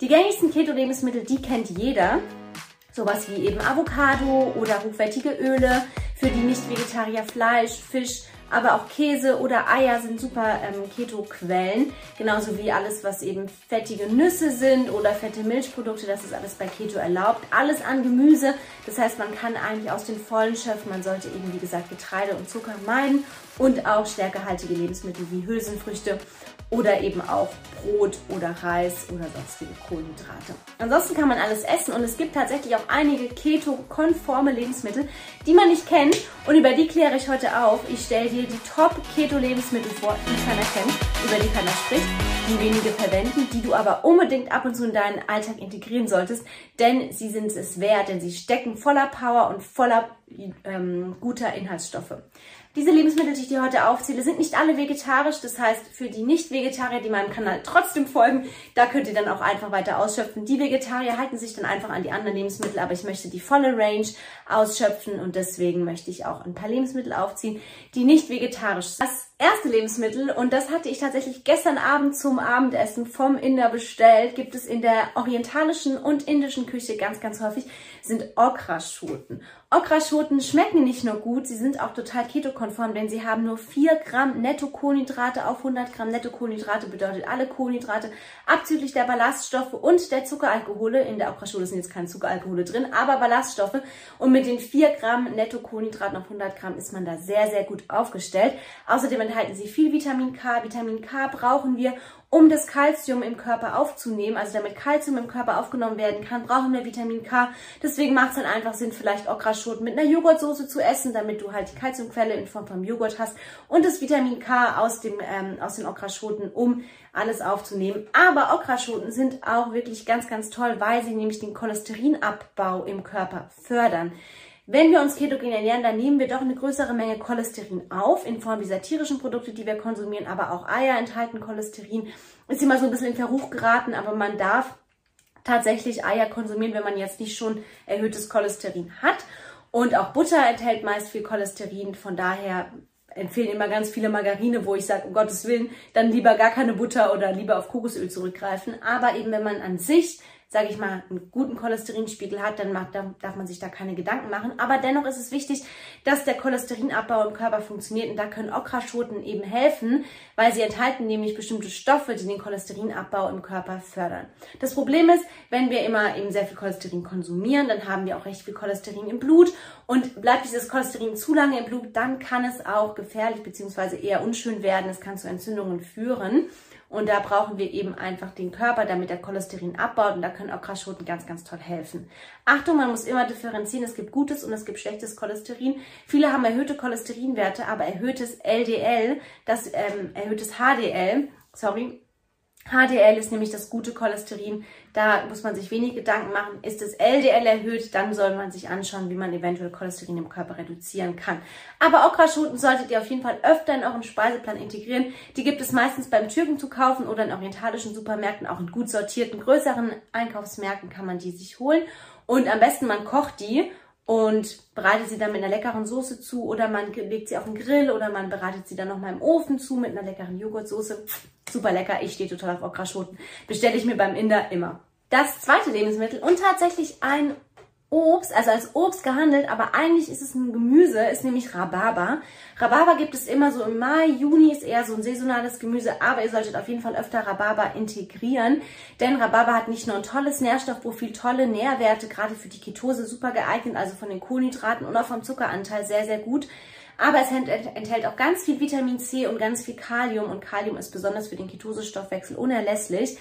Die gängigsten Keto-Lebensmittel, die kennt jeder. Sowas wie eben Avocado oder hochwertige Öle, für die Nicht-Vegetarier Fleisch, Fisch, aber auch Käse oder Eier sind super ähm, Keto-Quellen. Genauso wie alles, was eben fettige Nüsse sind oder fette Milchprodukte, das ist alles bei Keto erlaubt. Alles an Gemüse, das heißt, man kann eigentlich aus den Vollen schöpfen. Man sollte eben, wie gesagt, Getreide und Zucker meiden und auch stärkehaltige Lebensmittel wie Hülsenfrüchte oder eben auch Brot oder Reis oder sonstige Kohlenhydrate. Ansonsten kann man alles essen und es gibt tatsächlich auch einige keto-konforme Lebensmittel, die man nicht kennt und über die kläre ich heute auf. Ich stelle dir die Top-Keto-Lebensmittel vor, die keiner kennt, über die keiner spricht, die wenige verwenden, die du aber unbedingt ab und zu in deinen Alltag integrieren solltest, denn sie sind es wert, denn sie stecken voller Power und voller ähm, guter Inhaltsstoffe. Diese Lebensmittel, die ich dir heute aufzähle, sind nicht alle vegetarisch. Das heißt, für die Nicht-Vegetarier, die meinem Kanal trotzdem folgen, da könnt ihr dann auch einfach weiter ausschöpfen. Die Vegetarier halten sich dann einfach an die anderen Lebensmittel, aber ich möchte die volle Range ausschöpfen und deswegen möchte ich auch ein paar Lebensmittel aufziehen, die nicht vegetarisch sind. Das erste Lebensmittel, und das hatte ich tatsächlich gestern Abend zum Abendessen vom Inder bestellt, gibt es in der orientalischen und indischen Küche ganz, ganz häufig, sind Okraschoten. Okraschoten schmecken nicht nur gut, sie sind auch total ketokonform, denn sie haben nur 4 Gramm Netto-Kohlenhydrate auf 100 Gramm Netto-Kohlenhydrate, bedeutet alle Kohlenhydrate abzüglich der Ballaststoffe und der Zuckeralkohole. In der Okraschole sind jetzt keine Zuckeralkohole drin, aber Ballaststoffe. Und mit den 4 Gramm Netto-Kohlenhydraten auf 100 Gramm ist man da sehr, sehr gut aufgestellt. Außerdem enthalten sie viel Vitamin K. Vitamin K brauchen wir, um das Kalzium im Körper aufzunehmen, also damit Kalzium im Körper aufgenommen werden kann, brauchen wir Vitamin K. Deswegen macht es dann einfach Sinn, vielleicht Okraschoten mit einer Joghurtsoße zu essen, damit du halt die Kalziumquelle in Form von Joghurt hast und das Vitamin K aus, dem, ähm, aus den Okraschoten, um alles aufzunehmen. Aber Okraschoten sind auch wirklich ganz, ganz toll, weil sie nämlich den Cholesterinabbau im Körper fördern. Wenn wir uns ketogen ernähren, dann nehmen wir doch eine größere Menge Cholesterin auf, in Form dieser tierischen Produkte, die wir konsumieren, aber auch Eier enthalten Cholesterin. Ist immer so ein bisschen in Verruch geraten, aber man darf tatsächlich Eier konsumieren, wenn man jetzt nicht schon erhöhtes Cholesterin hat. Und auch Butter enthält meist viel Cholesterin, von daher empfehlen immer ganz viele Margarine, wo ich sage, um Gottes Willen, dann lieber gar keine Butter oder lieber auf Kokosöl zurückgreifen. Aber eben, wenn man an sich sage ich mal, einen guten Cholesterinspiegel hat, dann macht, darf man sich da keine Gedanken machen. Aber dennoch ist es wichtig, dass der Cholesterinabbau im Körper funktioniert und da können Okraschoten eben helfen, weil sie enthalten nämlich bestimmte Stoffe, die den Cholesterinabbau im Körper fördern. Das Problem ist, wenn wir immer eben sehr viel Cholesterin konsumieren, dann haben wir auch recht viel Cholesterin im Blut und bleibt dieses Cholesterin zu lange im Blut, dann kann es auch gefährlich bzw. eher unschön werden. Es kann zu Entzündungen führen. Und da brauchen wir eben einfach den Körper, damit der Cholesterin abbaut. Und da können auch Kraschoten ganz, ganz toll helfen. Achtung, man muss immer differenzieren. Es gibt gutes und es gibt schlechtes Cholesterin. Viele haben erhöhte Cholesterinwerte, aber erhöhtes LDL, das ähm, erhöhtes HDL, sorry, HDL ist nämlich das gute Cholesterin. Da muss man sich wenig Gedanken machen. Ist das LDL erhöht, dann soll man sich anschauen, wie man eventuell Cholesterin im Körper reduzieren kann. Aber Okraschoten solltet ihr auf jeden Fall öfter in euren Speiseplan integrieren. Die gibt es meistens beim Türken zu kaufen oder in orientalischen Supermärkten. Auch in gut sortierten, größeren Einkaufsmärkten kann man die sich holen. Und am besten man kocht die und bereitet sie dann mit einer leckeren Soße zu oder man legt sie auf den Grill oder man bereitet sie dann nochmal im Ofen zu mit einer leckeren Joghurtsoße. Super lecker, ich stehe total auf Okraschoten. Bestelle ich mir beim Inder immer. Das zweite Lebensmittel und tatsächlich ein Obst, also als Obst gehandelt, aber eigentlich ist es ein Gemüse, ist nämlich Rhabarber. Rhabarber gibt es immer so im Mai, Juni ist eher so ein saisonales Gemüse, aber ihr solltet auf jeden Fall öfter Rhabarber integrieren, denn Rhabarber hat nicht nur ein tolles Nährstoffprofil, tolle Nährwerte, gerade für die Ketose super geeignet, also von den Kohlenhydraten und auch vom Zuckeranteil sehr, sehr gut. Aber es enthält auch ganz viel Vitamin C und ganz viel Kalium und Kalium ist besonders für den Ketosestoffwechsel unerlässlich.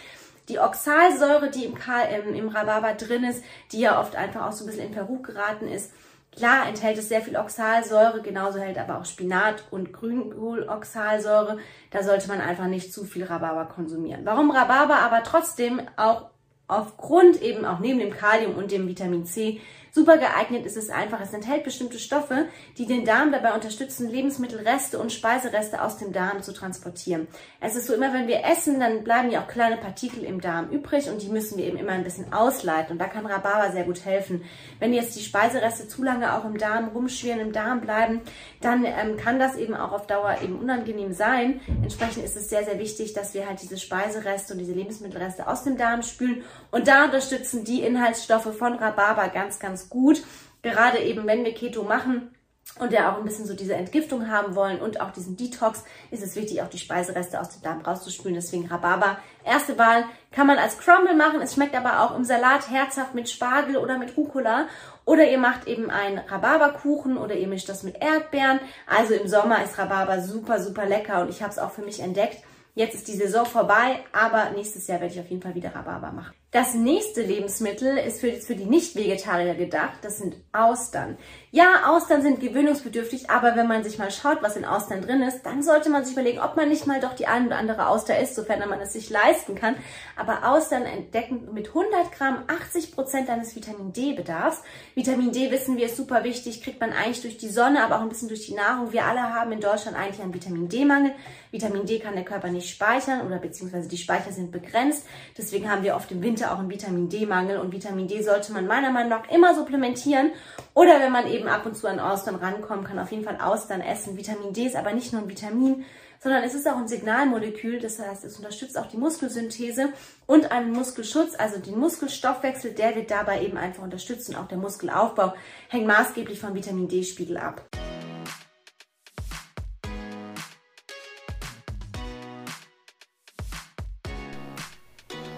Die Oxalsäure, die im, im, im Rhabarber drin ist, die ja oft einfach auch so ein bisschen in Verruch geraten ist, Klar enthält es sehr viel Oxalsäure, genauso hält aber auch Spinat und Grünkohl Oxalsäure. Da sollte man einfach nicht zu viel Rhabarber konsumieren. Warum Rhabarber aber trotzdem auch aufgrund eben auch neben dem Kalium und dem Vitamin C Super geeignet ist es einfach. Es enthält bestimmte Stoffe, die den Darm dabei unterstützen, Lebensmittelreste und Speisereste aus dem Darm zu transportieren. Es ist so immer, wenn wir essen, dann bleiben ja auch kleine Partikel im Darm übrig und die müssen wir eben immer ein bisschen ausleiten. Und da kann Rhabarber sehr gut helfen. Wenn jetzt die Speisereste zu lange auch im Darm rumschwirren, im Darm bleiben, dann ähm, kann das eben auch auf Dauer eben unangenehm sein. Entsprechend ist es sehr, sehr wichtig, dass wir halt diese Speisereste und diese Lebensmittelreste aus dem Darm spülen Und da unterstützen die Inhaltsstoffe von Rhabarber ganz, ganz gut. Gerade eben, wenn wir Keto machen, und der auch ein bisschen so diese Entgiftung haben wollen und auch diesen Detox, ist es wichtig, auch die Speisereste aus dem Darm rauszuspülen. Deswegen Rhabarber. Erste Wahl kann man als Crumble machen. Es schmeckt aber auch im Salat herzhaft mit Spargel oder mit Rucola. Oder ihr macht eben einen Rhabarberkuchen oder ihr mischt das mit Erdbeeren. Also im Sommer ist Rhabarber super, super lecker und ich habe es auch für mich entdeckt. Jetzt ist die Saison vorbei, aber nächstes Jahr werde ich auf jeden Fall wieder Rhabarber machen. Das nächste Lebensmittel ist für, für die Nicht-Vegetarier gedacht. Das sind Austern. Ja, Austern sind gewöhnungsbedürftig, aber wenn man sich mal schaut, was in Austern drin ist, dann sollte man sich überlegen, ob man nicht mal doch die ein oder andere Auster isst, sofern man es sich leisten kann. Aber Austern entdecken mit 100 Gramm 80 Prozent deines Vitamin D-Bedarfs. Vitamin D, wissen wir, ist super wichtig, kriegt man eigentlich durch die Sonne, aber auch ein bisschen durch die Nahrung. Wir alle haben in Deutschland eigentlich einen Vitamin D-Mangel. Vitamin D kann der Körper nicht speichern oder beziehungsweise die Speicher sind begrenzt. Deswegen haben wir oft im Winter auch einen Vitamin D-Mangel und Vitamin D sollte man meiner Meinung nach immer supplementieren. Oder wenn man eben ab und zu an Austern rankommt, kann auf jeden Fall Austern essen. Vitamin D ist aber nicht nur ein Vitamin, sondern es ist auch ein Signalmolekül. Das heißt, es unterstützt auch die Muskelsynthese und einen Muskelschutz, also den Muskelstoffwechsel, der wird dabei eben einfach unterstützen. Auch der Muskelaufbau hängt maßgeblich vom Vitamin D-Spiegel ab.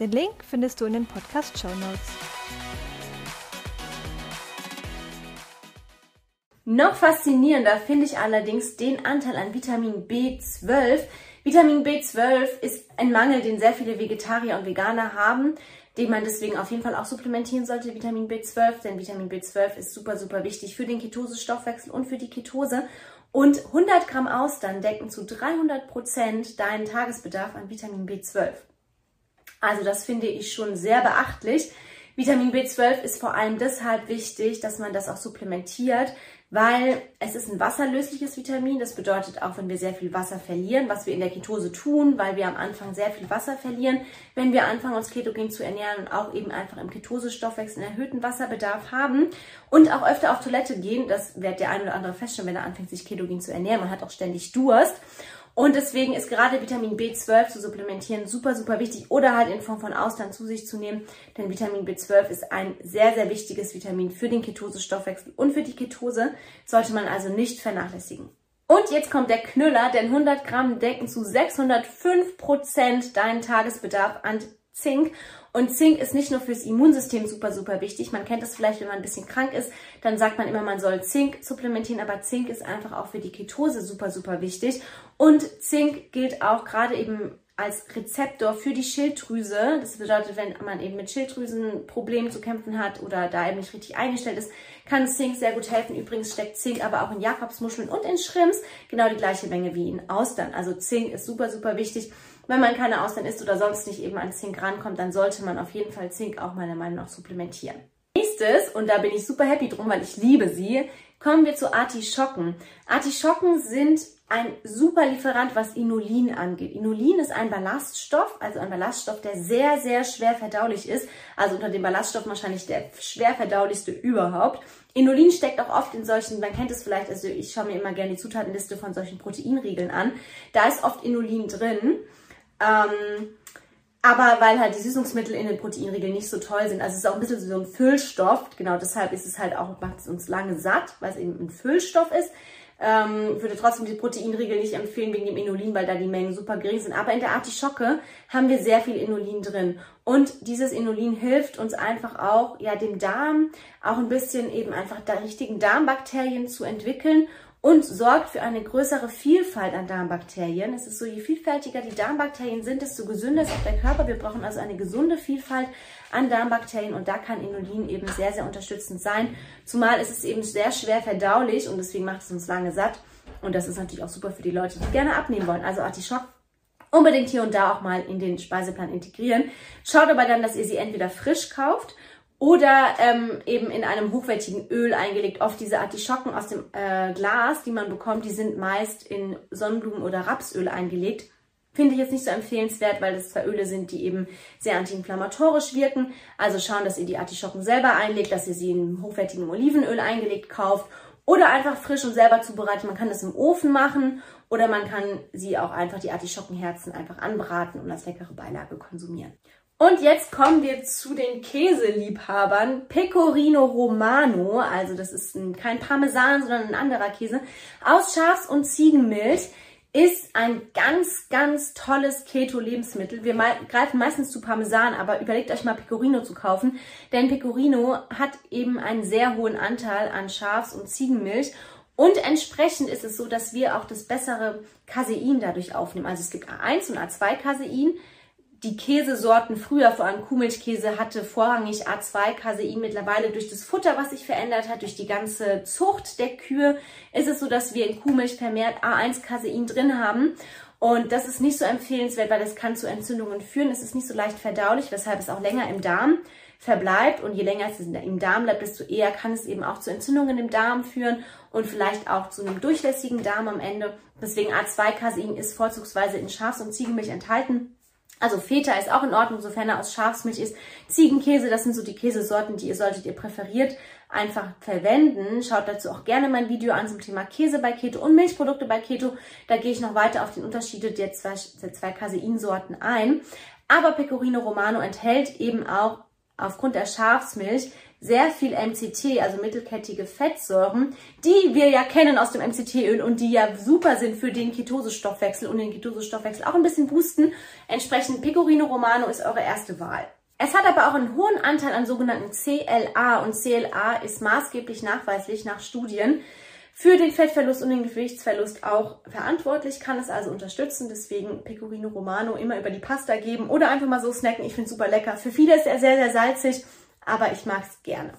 Den Link findest du in den Podcast Show Notes. Noch faszinierender finde ich allerdings den Anteil an Vitamin B12. Vitamin B12 ist ein Mangel, den sehr viele Vegetarier und Veganer haben, den man deswegen auf jeden Fall auch supplementieren sollte, Vitamin B12, denn Vitamin B12 ist super, super wichtig für den Ketosestoffwechsel und für die Ketose. Und 100 Gramm Austern decken zu 300 Prozent deinen Tagesbedarf an Vitamin B12. Also das finde ich schon sehr beachtlich. Vitamin B12 ist vor allem deshalb wichtig, dass man das auch supplementiert, weil es ist ein wasserlösliches Vitamin. Das bedeutet auch, wenn wir sehr viel Wasser verlieren, was wir in der Ketose tun, weil wir am Anfang sehr viel Wasser verlieren, wenn wir anfangen, uns ketogen zu ernähren und auch eben einfach im Ketosestoffwechsel einen erhöhten Wasserbedarf haben und auch öfter auf Toilette gehen, das wird der ein oder andere feststellen, wenn er anfängt, sich ketogen zu ernähren. Man hat auch ständig Durst. Und deswegen ist gerade Vitamin B12 zu supplementieren super, super wichtig oder halt in Form von Austern zu sich zu nehmen. Denn Vitamin B12 ist ein sehr, sehr wichtiges Vitamin für den Ketosestoffwechsel und für die Ketose. Sollte man also nicht vernachlässigen. Und jetzt kommt der Knüller, denn 100 Gramm decken zu 605 Prozent deinen Tagesbedarf an Zink. Und Zink ist nicht nur fürs Immunsystem super, super wichtig. Man kennt das vielleicht, wenn man ein bisschen krank ist, dann sagt man immer, man soll Zink supplementieren, aber Zink ist einfach auch für die Ketose super, super wichtig. Und Zink gilt auch gerade eben als Rezeptor für die Schilddrüse. Das bedeutet, wenn man eben mit Schilddrüsenproblemen zu kämpfen hat oder da eben nicht richtig eingestellt ist, kann Zink sehr gut helfen. Übrigens steckt Zink aber auch in Jakobsmuscheln und in Shrimps genau die gleiche Menge wie in Austern. Also Zink ist super, super wichtig. Wenn man keine Austern isst oder sonst nicht eben an Zink rankommt, dann sollte man auf jeden Fall Zink auch meiner Meinung nach supplementieren. Nächstes, und da bin ich super happy drum, weil ich liebe sie, kommen wir zu Artischocken. Artischocken sind ein super Lieferant, was Inulin angeht. Inulin ist ein Ballaststoff, also ein Ballaststoff, der sehr, sehr schwer verdaulich ist. Also unter den Ballaststoffen wahrscheinlich der schwer verdaulichste überhaupt. Inulin steckt auch oft in solchen, man kennt es vielleicht, also ich schaue mir immer gerne die Zutatenliste von solchen Proteinriegeln an. Da ist oft Inulin drin. Ähm, aber weil halt die Süßungsmittel in den Proteinriegeln nicht so toll sind, also es ist auch ein bisschen so ein Füllstoff, genau deshalb ist es halt auch, macht es uns lange satt, weil es eben ein Füllstoff ist. Ähm, würde trotzdem die Proteinriegel nicht empfehlen wegen dem Inulin, weil da die Mengen super gering sind. Aber in der Artischocke haben wir sehr viel Inulin drin. Und dieses Inulin hilft uns einfach auch, ja, dem Darm auch ein bisschen eben einfach da richtigen Darmbakterien zu entwickeln und sorgt für eine größere Vielfalt an Darmbakterien. Es ist so, je vielfältiger die Darmbakterien sind, desto gesünder ist auch der Körper. Wir brauchen also eine gesunde Vielfalt an Darmbakterien und da kann Inulin eben sehr, sehr unterstützend sein. Zumal ist es eben sehr schwer verdaulich und deswegen macht es uns lange satt. Und das ist natürlich auch super für die Leute, die gerne abnehmen wollen. Also Artischock unbedingt hier und da auch mal in den Speiseplan integrieren. Schaut aber dann, dass ihr sie entweder frisch kauft oder ähm, eben in einem hochwertigen Öl eingelegt. Oft diese Artischocken aus dem äh, Glas, die man bekommt, die sind meist in Sonnenblumen- oder Rapsöl eingelegt. Finde ich jetzt nicht so empfehlenswert, weil das zwei Öle sind, die eben sehr antiinflammatorisch wirken. Also schauen, dass ihr die Artischocken selber einlegt, dass ihr sie in hochwertigem Olivenöl eingelegt kauft oder einfach frisch und selber zubereitet. Man kann das im Ofen machen oder man kann sie auch einfach, die Artischockenherzen, einfach anbraten und als leckere Beilage konsumieren. Und jetzt kommen wir zu den Käseliebhabern. Pecorino Romano, also das ist ein, kein Parmesan, sondern ein anderer Käse, aus Schafs- und Ziegenmilch ist ein ganz, ganz tolles Keto-Lebensmittel. Wir greifen meistens zu Parmesan, aber überlegt euch mal Pecorino zu kaufen, denn Pecorino hat eben einen sehr hohen Anteil an Schafs- und Ziegenmilch und entsprechend ist es so, dass wir auch das bessere Casein dadurch aufnehmen. Also es gibt A1 und A2 Casein die Käsesorten früher, vor allem Kuhmilchkäse, hatte vorrangig A2-Casein. Mittlerweile durch das Futter, was sich verändert hat, durch die ganze Zucht der Kühe, ist es so, dass wir in Kuhmilch vermehrt A1-Casein drin haben. Und das ist nicht so empfehlenswert, weil das kann zu Entzündungen führen. Es ist nicht so leicht verdaulich, weshalb es auch länger im Darm verbleibt. Und je länger es im Darm bleibt, desto eher kann es eben auch zu Entzündungen im Darm führen und vielleicht auch zu einem durchlässigen Darm am Ende. Deswegen A2-Casein ist vorzugsweise in Schafs- und Ziegenmilch enthalten. Also Feta ist auch in Ordnung, sofern er aus Schafsmilch ist. Ziegenkäse, das sind so die Käsesorten, die ihr solltet ihr präferiert einfach verwenden. Schaut dazu auch gerne mein Video an zum Thema Käse bei Keto und Milchprodukte bei Keto. Da gehe ich noch weiter auf den Unterschiede der zwei, der zwei Caseinsorten ein. Aber Pecorino Romano enthält eben auch aufgrund der Schafsmilch sehr viel MCT, also mittelkettige Fettsäuren, die wir ja kennen aus dem MCT-Öl und die ja super sind für den Ketosestoffwechsel und den Ketosestoffwechsel auch ein bisschen boosten. Entsprechend Pecorino Romano ist eure erste Wahl. Es hat aber auch einen hohen Anteil an sogenannten CLA und CLA ist maßgeblich nachweislich nach Studien für den Fettverlust und den Gewichtsverlust auch verantwortlich, kann es also unterstützen. Deswegen Pecorino Romano immer über die Pasta geben oder einfach mal so snacken. Ich finde es super lecker. Für viele ist er sehr, sehr salzig aber ich mag es gerne.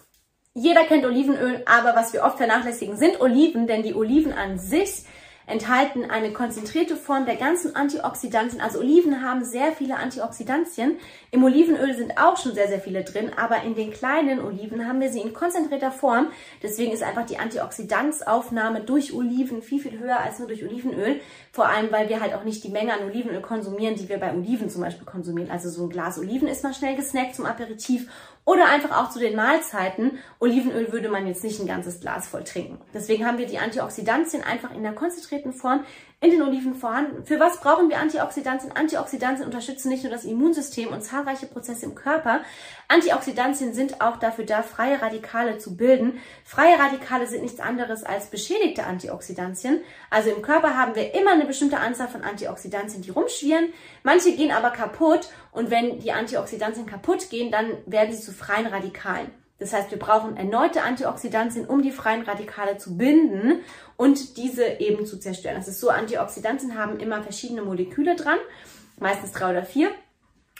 Jeder kennt Olivenöl, aber was wir oft vernachlässigen, sind Oliven, denn die Oliven an sich enthalten eine konzentrierte Form der ganzen Antioxidantien. Also Oliven haben sehr viele Antioxidantien. Im Olivenöl sind auch schon sehr, sehr viele drin, aber in den kleinen Oliven haben wir sie in konzentrierter Form. Deswegen ist einfach die Antioxidantsaufnahme durch Oliven viel, viel höher als nur durch Olivenöl. Vor allem, weil wir halt auch nicht die Menge an Olivenöl konsumieren, die wir bei Oliven zum Beispiel konsumieren. Also so ein Glas Oliven ist mal schnell gesnackt zum Aperitif oder einfach auch zu den Mahlzeiten. Olivenöl würde man jetzt nicht ein ganzes Glas voll trinken. Deswegen haben wir die Antioxidantien einfach in der konzentrierten Form in den Oliven vorhanden. Für was brauchen wir Antioxidantien? Antioxidantien unterstützen nicht nur das Immunsystem und zahlreiche Prozesse im Körper. Antioxidantien sind auch dafür da, freie Radikale zu bilden. Freie Radikale sind nichts anderes als beschädigte Antioxidantien. Also im Körper haben wir immer eine bestimmte Anzahl von Antioxidantien, die rumschwirren. Manche gehen aber kaputt und wenn die Antioxidantien kaputt gehen, dann werden sie zu freien Radikalen. Das heißt, wir brauchen erneute Antioxidantien, um die freien Radikale zu binden und diese eben zu zerstören. Das ist so, Antioxidantien haben immer verschiedene Moleküle dran, meistens drei oder vier.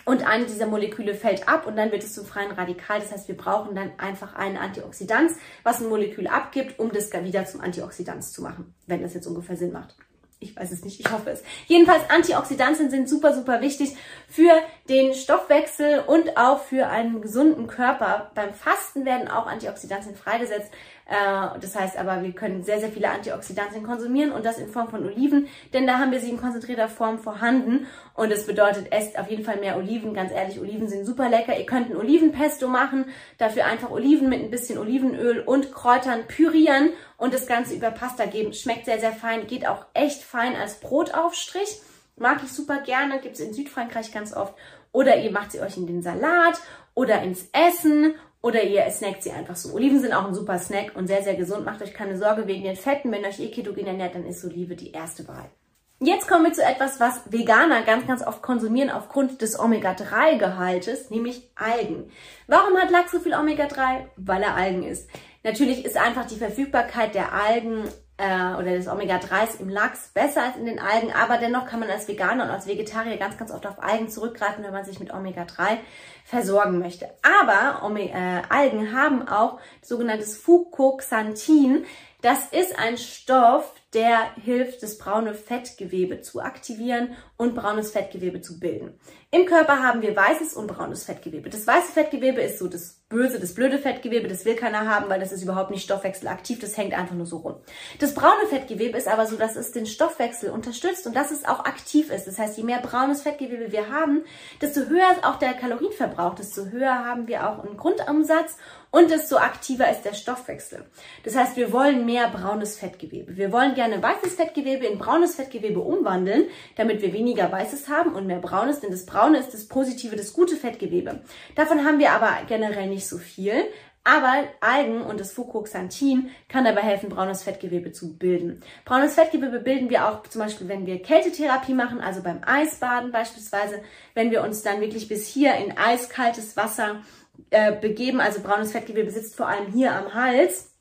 Und eine dieser Moleküle fällt ab und dann wird es zum freien Radikal. Das heißt, wir brauchen dann einfach einen Antioxidanz, was ein Molekül abgibt, um das wieder zum Antioxidanz zu machen, wenn das jetzt ungefähr Sinn macht. Ich weiß es nicht, ich hoffe es. Jedenfalls Antioxidantien sind super, super wichtig für den Stoffwechsel und auch für einen gesunden Körper. Beim Fasten werden auch Antioxidantien freigesetzt. Äh, das heißt aber, wir können sehr, sehr viele Antioxidantien konsumieren und das in Form von Oliven, denn da haben wir sie in konzentrierter Form vorhanden und es bedeutet, esst auf jeden Fall mehr Oliven. Ganz ehrlich, Oliven sind super lecker. Ihr könnt ein Olivenpesto machen, dafür einfach Oliven mit ein bisschen Olivenöl und Kräutern pürieren und das Ganze über Pasta geben. Schmeckt sehr, sehr fein, geht auch echt fein als Brotaufstrich. Mag ich super gerne, gibt es in Südfrankreich ganz oft. Oder ihr macht sie euch in den Salat oder ins Essen oder ihr snackt sie einfach so. Oliven sind auch ein super Snack und sehr, sehr gesund. Macht euch keine Sorge wegen den Fetten. Wenn euch eh ketogen ernährt, dann ist Olive die erste Wahl. Jetzt kommen wir zu etwas, was Veganer ganz, ganz oft konsumieren aufgrund des Omega-3-Gehaltes, nämlich Algen. Warum hat Lachs so viel Omega-3? Weil er Algen ist. Natürlich ist einfach die Verfügbarkeit der Algen äh, oder des Omega-3s im Lachs besser als in den Algen, aber dennoch kann man als Veganer und als Vegetarier ganz, ganz oft auf Algen zurückgreifen, wenn man sich mit Omega-3 versorgen möchte. Aber äh, Algen haben auch sogenanntes Fucoxanthin. Das ist ein Stoff, der hilft, das braune Fettgewebe zu aktivieren und braunes Fettgewebe zu bilden. Im Körper haben wir weißes und braunes Fettgewebe. Das weiße Fettgewebe ist so das böse, das blöde Fettgewebe, das will keiner haben, weil das ist überhaupt nicht stoffwechselaktiv, das hängt einfach nur so rum. Das braune Fettgewebe ist aber so, dass es den Stoffwechsel unterstützt und dass es auch aktiv ist. Das heißt, je mehr braunes Fettgewebe wir haben, desto höher ist auch der Kalorienverbrauch, desto höher haben wir auch einen Grundumsatz und desto aktiver ist der Stoffwechsel. Das heißt, wir wollen mehr braunes Fettgewebe. Wir wollen gerne weißes Fettgewebe in braunes Fettgewebe umwandeln, damit wir weniger weißes haben und mehr braunes, denn das braune ist das positive, das gute Fettgewebe. Davon haben wir aber generell nicht so viel. Aber Algen und das Fucoxanthin kann dabei helfen, braunes Fettgewebe zu bilden. Braunes Fettgewebe bilden wir auch zum Beispiel, wenn wir Kältetherapie machen, also beim Eisbaden beispielsweise, wenn wir uns dann wirklich bis hier in eiskaltes Wasser äh, begeben, also braunes Fettgewebe sitzt vor allem hier am Hals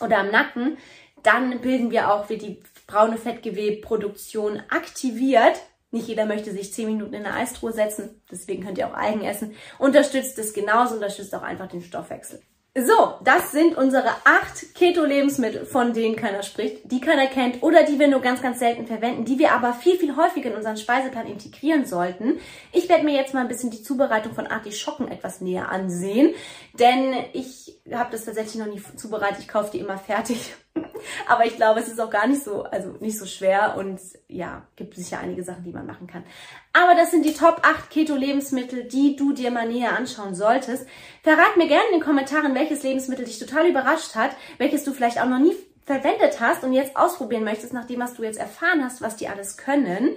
oder am Nacken, dann bilden wir auch, wird die braune Fettgewebproduktion aktiviert. Nicht jeder möchte sich 10 Minuten in eine Eistruhe setzen, deswegen könnt ihr auch Algen essen. Unterstützt es genauso, unterstützt auch einfach den Stoffwechsel. So, das sind unsere acht Keto-Lebensmittel, von denen keiner spricht, die keiner kennt oder die wir nur ganz, ganz selten verwenden, die wir aber viel, viel häufiger in unseren Speiseplan integrieren sollten. Ich werde mir jetzt mal ein bisschen die Zubereitung von Artischocken etwas näher ansehen, denn ich habe das tatsächlich noch nie zubereitet. Ich kaufe die immer fertig. Aber ich glaube, es ist auch gar nicht so, also nicht so schwer und ja, gibt sicher einige Sachen, die man machen kann. Aber das sind die Top 8 Keto-Lebensmittel, die du dir mal näher anschauen solltest. Verrat mir gerne in den Kommentaren, welches Lebensmittel dich total überrascht hat, welches du vielleicht auch noch nie verwendet hast und jetzt ausprobieren möchtest, nachdem was du jetzt erfahren hast, was die alles können.